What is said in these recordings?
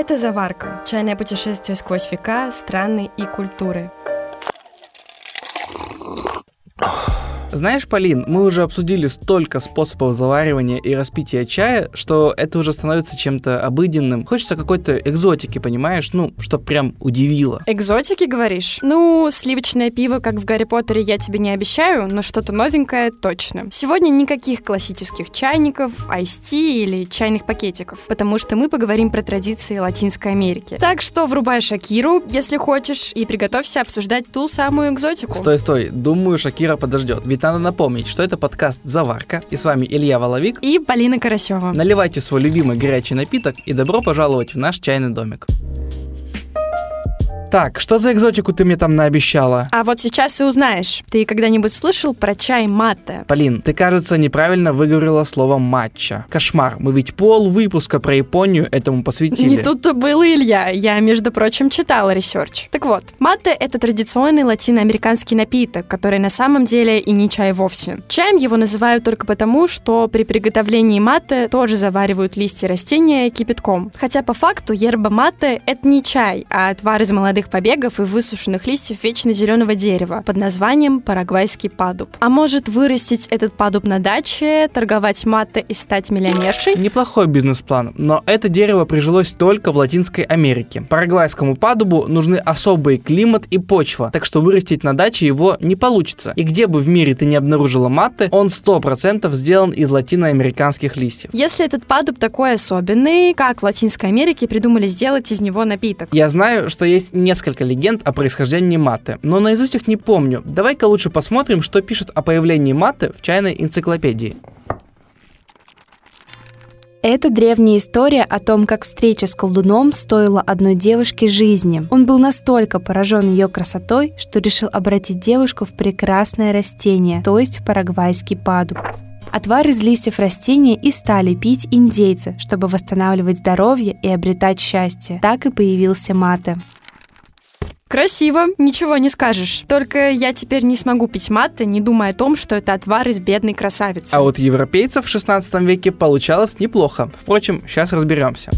Это «Заварка» — чайное путешествие сквозь века, страны и культуры. Знаешь, Полин, мы уже обсудили столько способов заваривания и распития чая, что это уже становится чем-то обыденным. Хочется какой-то экзотики, понимаешь? Ну, что прям удивило. Экзотики, говоришь? Ну, сливочное пиво, как в Гарри Поттере, я тебе не обещаю, но что-то новенькое точно. Сегодня никаких классических чайников, айсти или чайных пакетиков, потому что мы поговорим про традиции Латинской Америки. Так что врубай Шакиру, если хочешь, и приготовься обсуждать ту самую экзотику. Стой, стой, думаю, Шакира подождет. Ведь надо напомнить, что это подкаст «Заварка», и с вами Илья Воловик и Полина Карасева. Наливайте свой любимый горячий напиток и добро пожаловать в наш чайный домик. Так, что за экзотику ты мне там наобещала? А вот сейчас и узнаешь. Ты когда-нибудь слышал про чай мате? Полин, ты, кажется, неправильно выговорила слово матча. Кошмар, мы ведь пол выпуска про Японию этому посвятили. Не тут-то было, Илья. Я, между прочим, читала research. Так вот, мате — это традиционный латиноамериканский напиток, который на самом деле и не чай вовсе. Чаем его называют только потому, что при приготовлении мате тоже заваривают листья растения кипятком. Хотя по факту ерба мате — это не чай, а отвар из молодых молодых побегов и высушенных листьев вечно зеленого дерева под названием парагвайский падуб. А может вырастить этот падуб на даче, торговать мате и стать миллионершей? Неплохой бизнес-план, но это дерево прижилось только в Латинской Америке. Парагвайскому падубу нужны особый климат и почва, так что вырастить на даче его не получится. И где бы в мире ты не обнаружила маты, он 100% сделан из латиноамериканских листьев. Если этот падуб такой особенный, как в Латинской Америке придумали сделать из него напиток? Я знаю, что есть несколько легенд о происхождении маты, но наизусть их не помню. Давай-ка лучше посмотрим, что пишут о появлении маты в чайной энциклопедии. Это древняя история о том, как встреча с колдуном стоила одной девушке жизни. Он был настолько поражен ее красотой, что решил обратить девушку в прекрасное растение, то есть в парагвайский падуб. Отвар из листьев растения и стали пить индейцы, чтобы восстанавливать здоровье и обретать счастье. Так и появился мате. Красиво, ничего не скажешь. Только я теперь не смогу пить маты, не думая о том, что это отвар из бедной красавицы. А вот европейцев в 16 веке получалось неплохо. Впрочем, сейчас разберемся.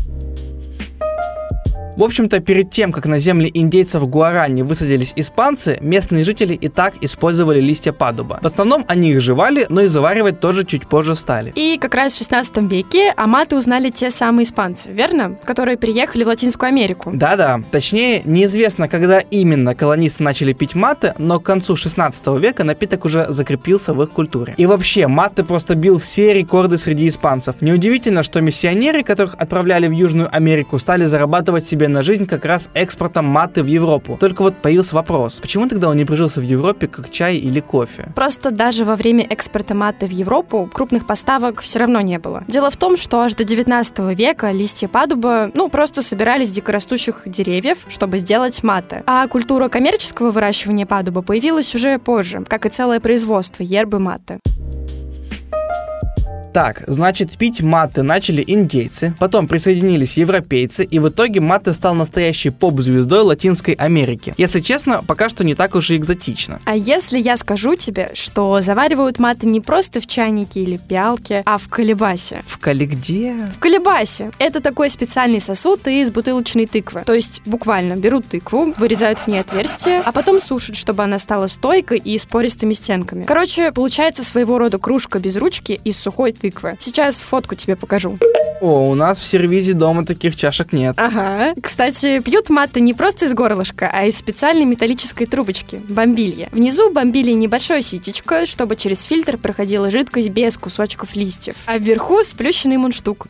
В общем-то, перед тем, как на земли индейцев Гуарани высадились испанцы, местные жители и так использовали листья падуба. В основном они их жевали, но и заваривать тоже чуть позже стали. И как раз в 16 веке аматы узнали те самые испанцы, верно? Которые приехали в Латинскую Америку. Да-да. Точнее, неизвестно, когда именно колонисты начали пить маты, но к концу 16 века напиток уже закрепился в их культуре. И вообще, маты просто бил все рекорды среди испанцев. Неудивительно, что миссионеры, которых отправляли в Южную Америку, стали зарабатывать себе на жизнь как раз экспортом маты в Европу. Только вот появился вопрос, почему тогда он не прижился в Европе как чай или кофе? Просто даже во время экспорта маты в Европу крупных поставок все равно не было. Дело в том, что аж до 19 века листья падуба, ну, просто собирались с дикорастущих деревьев, чтобы сделать маты. А культура коммерческого выращивания падуба появилась уже позже, как и целое производство ербы маты. Так, значит, пить маты начали индейцы, потом присоединились европейцы, и в итоге маты стал настоящей поп-звездой Латинской Америки. Если честно, пока что не так уж и экзотично. А если я скажу тебе, что заваривают маты не просто в чайнике или пиалке, а в колебасе? В коле где? В колебасе. Это такой специальный сосуд из бутылочной тыквы. То есть буквально берут тыкву, вырезают в ней отверстие, а потом сушат, чтобы она стала стойкой и с пористыми стенками. Короче, получается своего рода кружка без ручки из сухой тыквы. Сейчас фотку тебе покажу. О, у нас в сервизе дома таких чашек нет. Ага. Кстати, пьют маты не просто из горлышка, а из специальной металлической трубочки – бомбилья. Внизу бомбили небольшое ситечко, чтобы через фильтр проходила жидкость без кусочков листьев. А вверху сплющенный мундштук.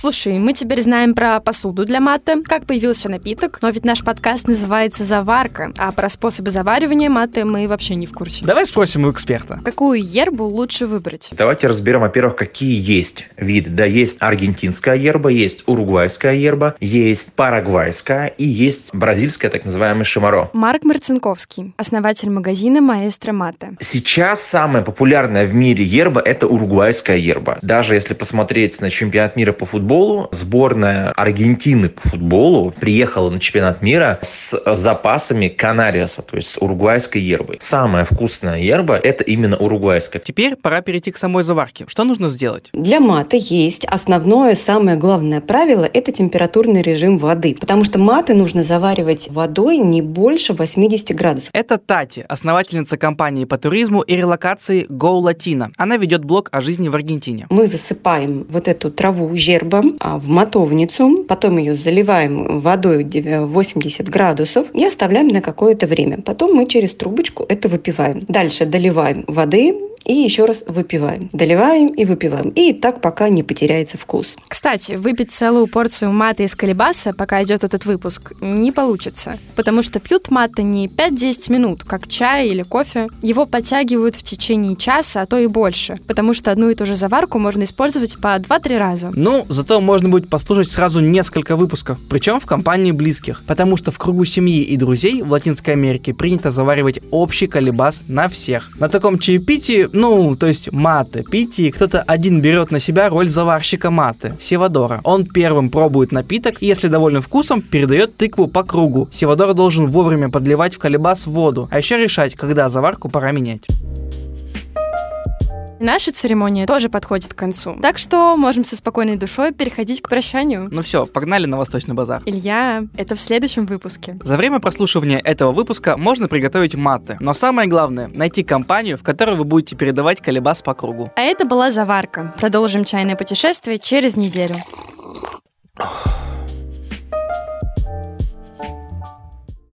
Слушай, мы теперь знаем про посуду для маты, как появился напиток, но ведь наш подкаст называется «Заварка», а про способы заваривания маты мы вообще не в курсе. Давай спросим у эксперта. Какую ербу лучше выбрать? Давайте разберем, во-первых, какие есть виды. Да, есть аргентинская ерба, есть уругвайская ерба, есть парагвайская и есть бразильская, так называемая шимаро. Марк Марцинковский, основатель магазина «Маэстро Мата». Сейчас самая популярная в мире ерба – это уругвайская ерба. Даже если посмотреть на чемпионат мира по футболу, футболу. Сборная Аргентины по футболу приехала на чемпионат мира с запасами канариаса, то есть с уругвайской ербой. Самая вкусная ерба – это именно уругвайская. Теперь пора перейти к самой заварке. Что нужно сделать? Для маты есть основное, самое главное правило – это температурный режим воды. Потому что маты нужно заваривать водой не больше 80 градусов. Это Тати, основательница компании по туризму и релокации Go Latino. Она ведет блог о жизни в Аргентине. Мы засыпаем вот эту траву жербом а, в мотовницу, потом ее заливаем водой 80 градусов и оставляем на какое-то время. Потом мы через трубочку это выпиваем. Дальше доливаем воды, и еще раз выпиваем. Доливаем и выпиваем. И так пока не потеряется вкус. Кстати, выпить целую порцию маты из колебаса, пока идет этот выпуск, не получится. Потому что пьют маты не 5-10 минут, как чай или кофе. Его подтягивают в течение часа, а то и больше. Потому что одну и ту же заварку можно использовать по 2-3 раза. Ну, зато можно будет послушать сразу несколько выпусков, причем в компании близких. Потому что в кругу семьи и друзей в Латинской Америке принято заваривать общий колебас на всех. На таком чаепитии ну, то есть маты пить, и кто-то один берет на себя роль заварщика маты, Севадора. Он первым пробует напиток, и если доволен вкусом, передает тыкву по кругу. Севадор должен вовремя подливать в колебас воду, а еще решать, когда заварку пора менять. Наша церемония тоже подходит к концу. Так что можем со спокойной душой переходить к прощанию. Ну все, погнали на Восточный базар. Илья, это в следующем выпуске. За время прослушивания этого выпуска можно приготовить маты. Но самое главное, найти компанию, в которой вы будете передавать колебас по кругу. А это была заварка. Продолжим чайное путешествие через неделю.